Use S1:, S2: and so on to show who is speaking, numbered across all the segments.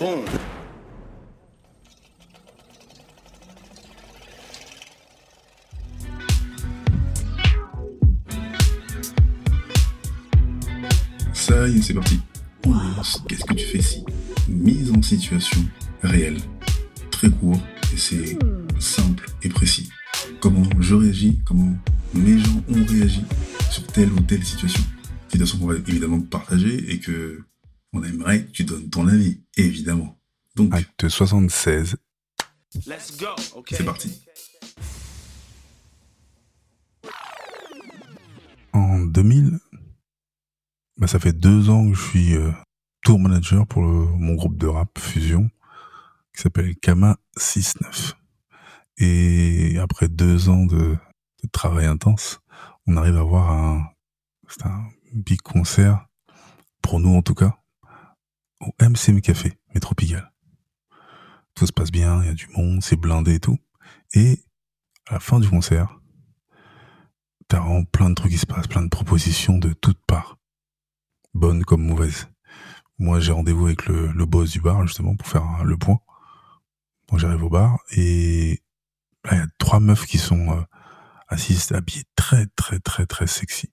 S1: Ça y est, c'est parti. Qu'est-ce que tu fais si Mise en situation réelle. Très court et c'est simple et précis. Comment je réagis, comment mes gens ont réagi sur telle ou telle situation. Situation qu'on va évidemment partager et que on aimerait que tu donnes ton avis, évidemment. Donc,
S2: Acte 76.
S3: Let's go. Okay.
S1: c'est parti.
S2: En 2000, bah, ça fait deux ans que je suis euh, tour manager pour le- mon groupe de rap Fusion, qui s'appelle Kama 69. Et après deux ans de, de travail intense, on arrive à avoir un, c'est un big concert, pour nous en tout cas, au MCM Café, Métro Pigalle. Tout se passe bien, il y a du monde, c'est blindé et tout. Et à la fin du concert, t'as plein de trucs qui se passent, plein de propositions de toutes parts. Bonnes comme mauvaises. Moi, j'ai rendez-vous avec le, boss du bar, justement, pour faire le point. J'arrive au bar et là, il y a trois meufs qui sont euh, assises, habillées très, très, très, très sexy.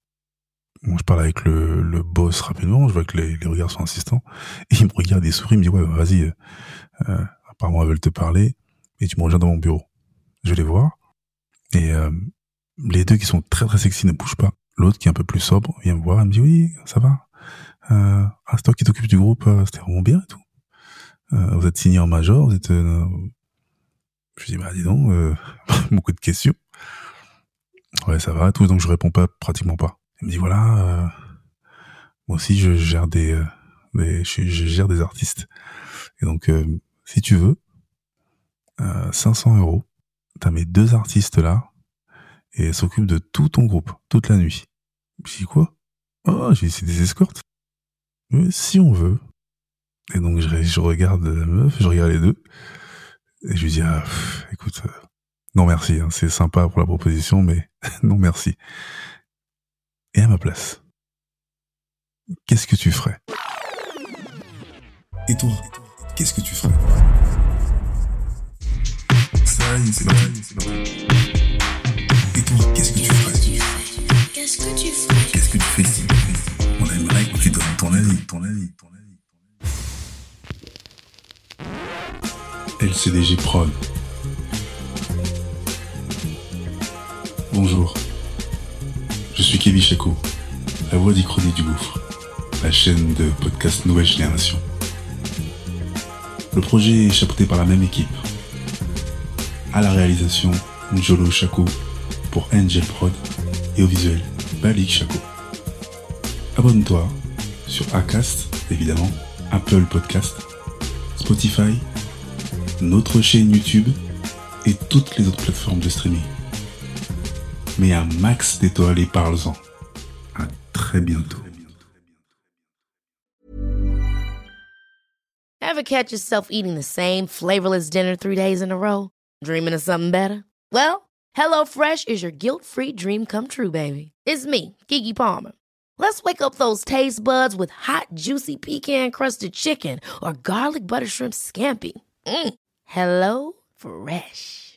S2: Moi, je parle avec le, le boss rapidement, je vois que les, les regards sont insistants. Et il me regarde, il sourit, il me dit, ouais, bah, vas-y, euh, euh, apparemment, elles veulent te parler et tu me rejoins dans mon bureau. Je vais les voir. Et euh, les deux qui sont très très sexy ne bougent pas. L'autre qui est un peu plus sobre vient me voir, elle me dit oui, ça va. Euh, ah, c'est toi qui t'occupes du groupe, euh, c'était vraiment bien et tout. Euh, vous êtes signé en major, vous êtes... Je dis bah dis donc, beaucoup de questions. Ouais, ça va, et tout, donc je réponds pas pratiquement pas. Elle me dit voilà, euh, moi aussi je gère des, euh, des je, gère des artistes. Et donc euh, si tu veux, euh, 500 euros, t'as mes deux artistes là, et elle s'occupe de tout ton groupe, toute la nuit. Je dis quoi? Oh, j'ai c'est des escortes. Mais si on veut. Et donc je, je regarde la meuf, je regarde les deux, et je lui dis ah, écoute, euh, non merci, hein, c'est sympa pour la proposition, mais non merci. Et à ma place, qu'est-ce que tu ferais?
S1: Et toi, qu'est-ce que tu ferais? Ça y est, c'est. Et toi, qu'est-ce que tu ferais?
S4: Qu'est-ce que tu ferais?
S1: Qu'est-ce que tu fais si On aimerait que tu donnes ton avis, ton avis, ton avis. LCDG Prod. Bonjour. Je suis Kevin Chaco, la voix d'Ichronie du Gouffre, la chaîne de podcast Nouvelle Génération. Le projet est chapeauté par la même équipe. À la réalisation, Njolo Chaco pour Angel Prod et au visuel, Balik Chaco. Abonne-toi sur Acast, évidemment, Apple Podcast, Spotify, notre chaîne YouTube et toutes les autres plateformes de streaming. Mets un max d'étoiles et parle-en. À très bientôt.
S5: Ever catch yourself eating the same flavorless dinner three days in a row? Dreaming of something better? Well, HelloFresh is your guilt-free dream come true, baby. It's me, Kiki Palmer. Let's wake up those taste buds with hot, juicy pecan-crusted chicken or garlic butter shrimp scampi. Mm. Hello Fresh.